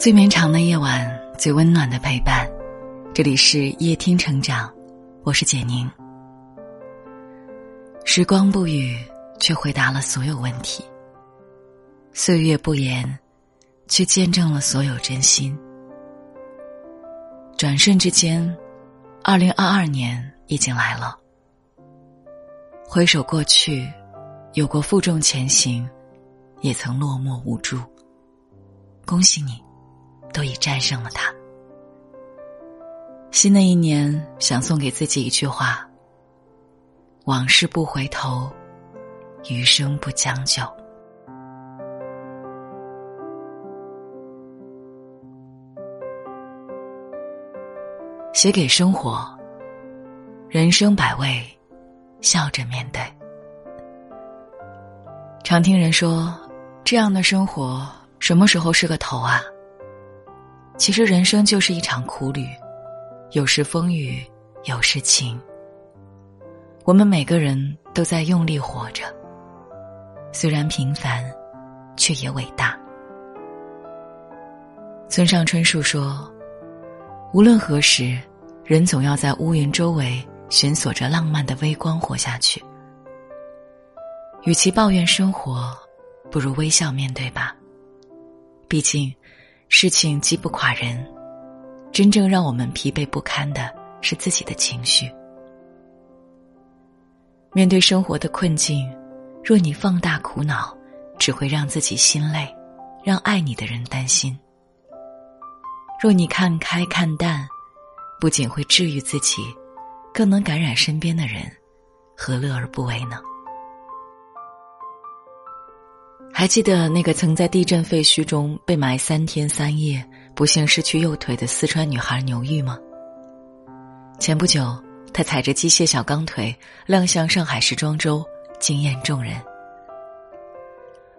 最绵长的夜晚，最温暖的陪伴。这里是夜听成长，我是简宁。时光不语，却回答了所有问题；岁月不言，却见证了所有真心。转瞬之间，二零二二年已经来了。回首过去，有过负重前行，也曾落寞无助。恭喜你！都已战胜了他。新的一年，想送给自己一句话：往事不回头，余生不将就。写给生活，人生百味，笑着面对。常听人说，这样的生活什么时候是个头啊？其实人生就是一场苦旅，有时风雨，有时晴。我们每个人都在用力活着，虽然平凡，却也伟大。村上春树说：“无论何时，人总要在乌云周围寻索着浪漫的微光活下去。与其抱怨生活，不如微笑面对吧。毕竟。”事情击不垮人，真正让我们疲惫不堪的是自己的情绪。面对生活的困境，若你放大苦恼，只会让自己心累，让爱你的人担心。若你看开看淡，不仅会治愈自己，更能感染身边的人，何乐而不为呢？还记得那个曾在地震废墟中被埋三天三夜、不幸失去右腿的四川女孩牛玉吗？前不久，她踩着机械小钢腿亮相上海时装周，惊艳众人。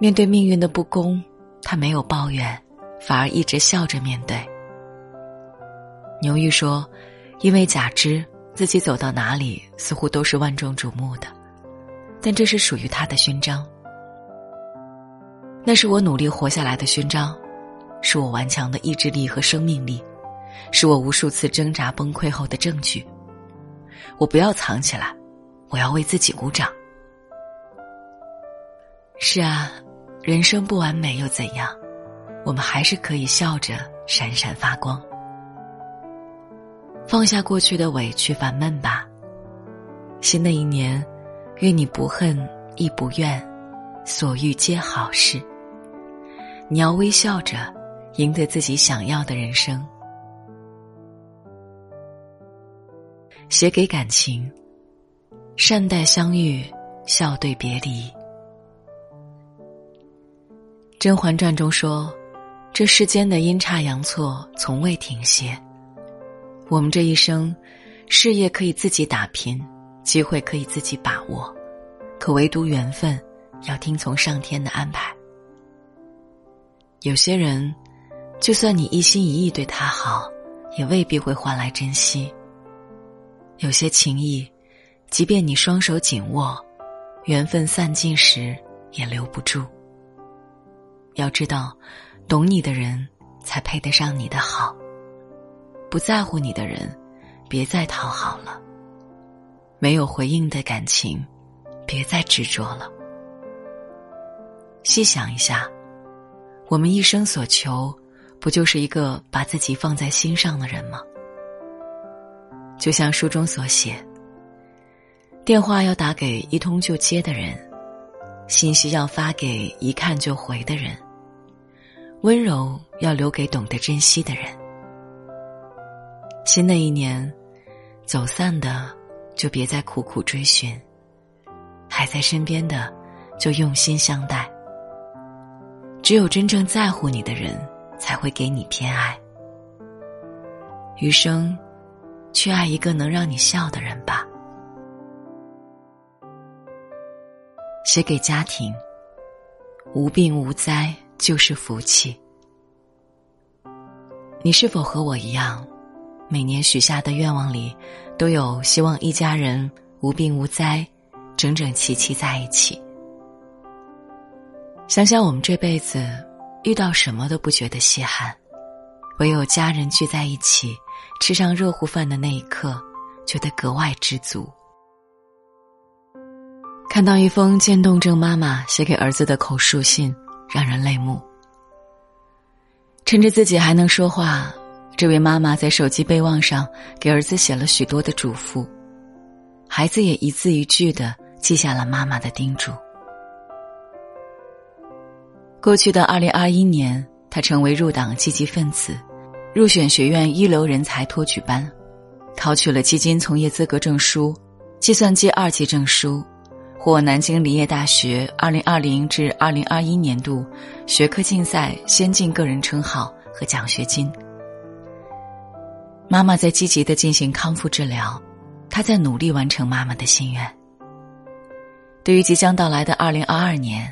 面对命运的不公，她没有抱怨，反而一直笑着面对。牛玉说：“因为假肢，自己走到哪里似乎都是万众瞩目的，但这是属于她的勋章。”那是我努力活下来的勋章，是我顽强的意志力和生命力，是我无数次挣扎崩溃后的证据。我不要藏起来，我要为自己鼓掌。是啊，人生不完美又怎样？我们还是可以笑着闪闪发光。放下过去的委屈烦闷吧。新的一年，愿你不恨亦不怨，所遇皆好事。你要微笑着，赢得自己想要的人生。写给感情，善待相遇，笑对别离。《甄嬛传》中说：“这世间的阴差阳错从未停歇。我们这一生，事业可以自己打拼，机会可以自己把握，可唯独缘分，要听从上天的安排。”有些人，就算你一心一意对他好，也未必会换来珍惜。有些情谊，即便你双手紧握，缘分散尽时也留不住。要知道，懂你的人才配得上你的好。不在乎你的人，别再讨好了。没有回应的感情，别再执着了。细想一下。我们一生所求，不就是一个把自己放在心上的人吗？就像书中所写，电话要打给一通就接的人，信息要发给一看就回的人，温柔要留给懂得珍惜的人。新的一年，走散的就别再苦苦追寻，还在身边的就用心相待。只有真正在乎你的人，才会给你偏爱。余生，去爱一个能让你笑的人吧。写给家庭，无病无灾就是福气。你是否和我一样，每年许下的愿望里，都有希望一家人无病无灾，整整齐齐在一起？想想我们这辈子遇到什么都不觉得稀罕，唯有家人聚在一起，吃上热乎饭的那一刻，觉得格外知足。看到一封渐冻症妈妈写给儿子的口述信，让人泪目。趁着自己还能说话，这位妈妈在手机备忘上给儿子写了许多的嘱咐，孩子也一字一句的记下了妈妈的叮嘱。过去的二零二一年，他成为入党积极分子，入选学院一流人才托举班，考取了基金从业资格证书、计算机二级证书。获南京林业大学二零二零至二零二一年度学科竞赛先进个人称号和奖学金。妈妈在积极的进行康复治疗，她在努力完成妈妈的心愿。对于即将到来的二零二二年，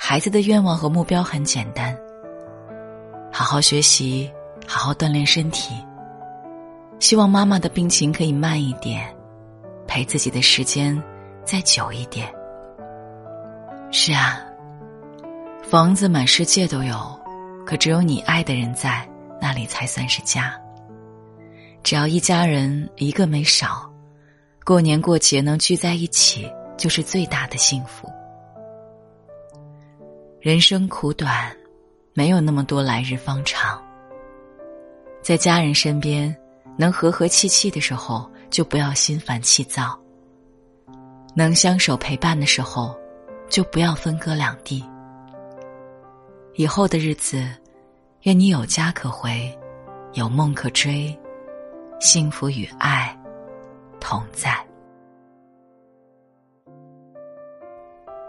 孩子的愿望和目标很简单：好好学习，好好锻炼身体。希望妈妈的病情可以慢一点，陪自己的时间。再久一点。是啊，房子满世界都有，可只有你爱的人在那里才算是家。只要一家人一个没少，过年过节能聚在一起就是最大的幸福。人生苦短，没有那么多来日方长。在家人身边能和和气气的时候，就不要心烦气躁。能相守陪伴的时候，就不要分隔两地。以后的日子，愿你有家可回，有梦可追，幸福与爱同在。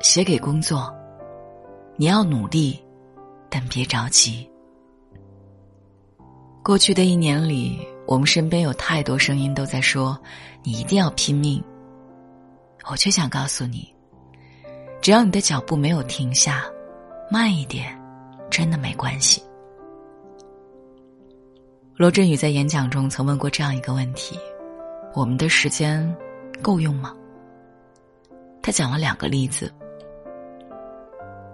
写给工作，你要努力，但别着急。过去的一年里，我们身边有太多声音都在说：“你一定要拼命。”我却想告诉你，只要你的脚步没有停下，慢一点，真的没关系。罗振宇在演讲中曾问过这样一个问题：我们的时间够用吗？他讲了两个例子，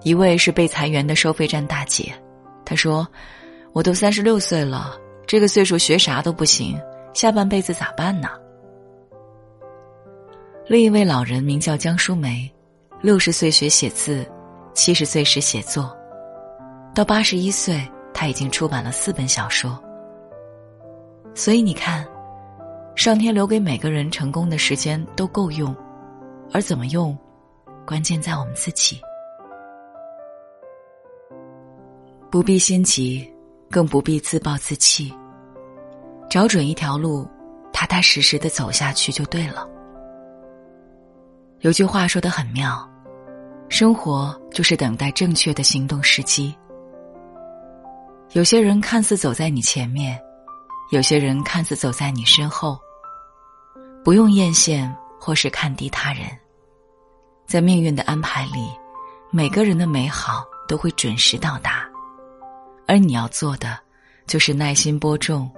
一位是被裁员的收费站大姐，她说：“我都三十六岁了，这个岁数学啥都不行，下半辈子咋办呢？”另一位老人名叫江淑梅，六十岁学写字，七十岁时写作，到八十一岁，他已经出版了四本小说。所以你看，上天留给每个人成功的时间都够用，而怎么用，关键在我们自己。不必心急，更不必自暴自弃，找准一条路，踏踏实实的走下去就对了。有句话说的很妙，生活就是等待正确的行动时机。有些人看似走在你前面，有些人看似走在你身后。不用艳羡或是看低他人，在命运的安排里，每个人的美好都会准时到达，而你要做的就是耐心播种，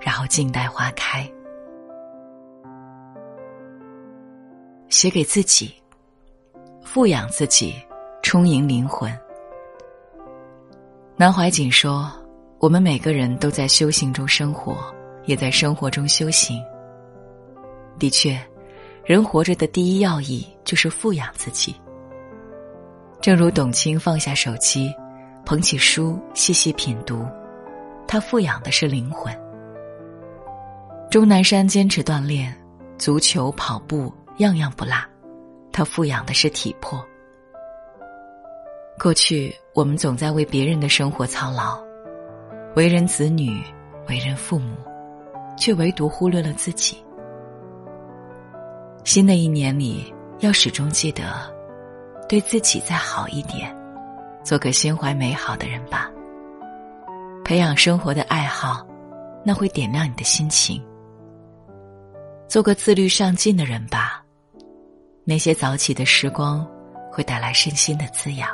然后静待花开。写给自己，富养自己，充盈灵魂。南怀瑾说：“我们每个人都在修行中生活，也在生活中修行。”的确，人活着的第一要义就是富养自己。正如董卿放下手机，捧起书细细品读，他富养的是灵魂。钟南山坚持锻炼，足球、跑步。样样不落，他富养的是体魄。过去我们总在为别人的生活操劳，为人子女，为人父母，却唯独忽略了自己。新的一年里，要始终记得，对自己再好一点，做个心怀美好的人吧。培养生活的爱好，那会点亮你的心情。做个自律上进的人吧。那些早起的时光，会带来身心的滋养。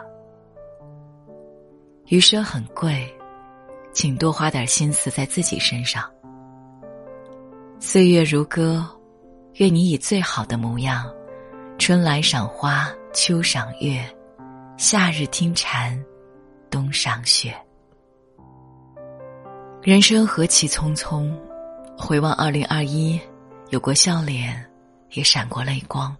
余生很贵，请多花点心思在自己身上。岁月如歌，愿你以最好的模样，春来赏花，秋赏月，夏日听蝉，冬赏雪。人生何其匆匆，回望二零二一，有过笑脸，也闪过泪光。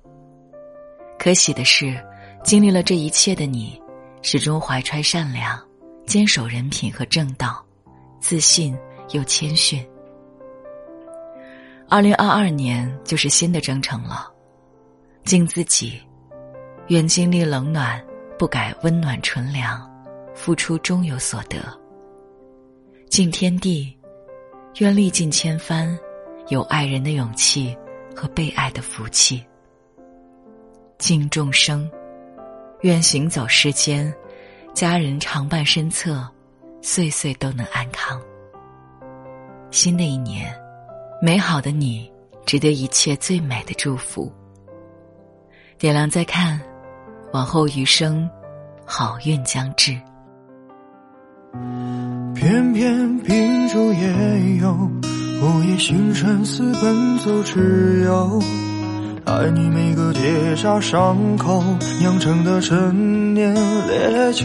可喜的是，经历了这一切的你，始终怀揣善良，坚守人品和正道，自信又谦逊。二零二二年就是新的征程了，敬自己，愿经历冷暖，不改温暖纯良，付出终有所得。敬天地，愿历尽千帆，有爱人的勇气和被爱的福气；敬众生，愿行走世间，家人常伴身侧，岁岁都能安康。新的一年，美好的你，值得一切最美的祝福。点亮再看，往后余生，好运将至。偏偏秉烛夜游，午夜星辰似奔走之友。爱你每个结痂伤口酿成的陈年烈酒，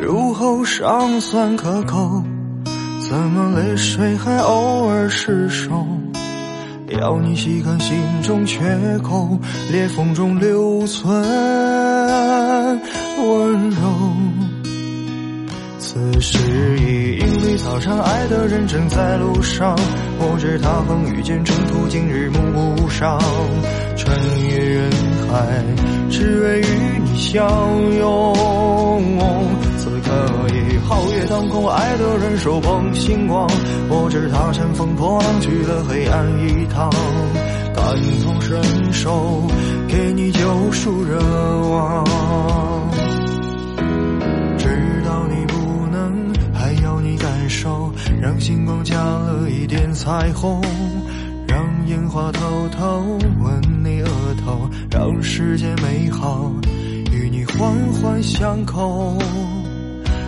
入喉尚算可口，怎么泪水还偶尔失守？要你细看心中缺口，裂缝中留存温柔。此时已莺飞草长，爱的人正在路上。我知他风雨兼程途，今日暮不赏。穿越人海，只为与你相拥。可以皓月当空，爱的人手捧星光。我知他乘风破浪去了黑暗一趟，感同身受，给你救赎热望。知道你不能，还要你感受让星光加了一点彩虹，让烟花偷偷吻你额头，让世界美好与你环环相扣。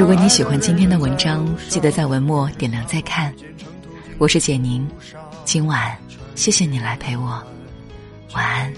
如果你喜欢今天的文章，记得在文末点亮再看。我是简宁，今晚谢谢你来陪我，晚安。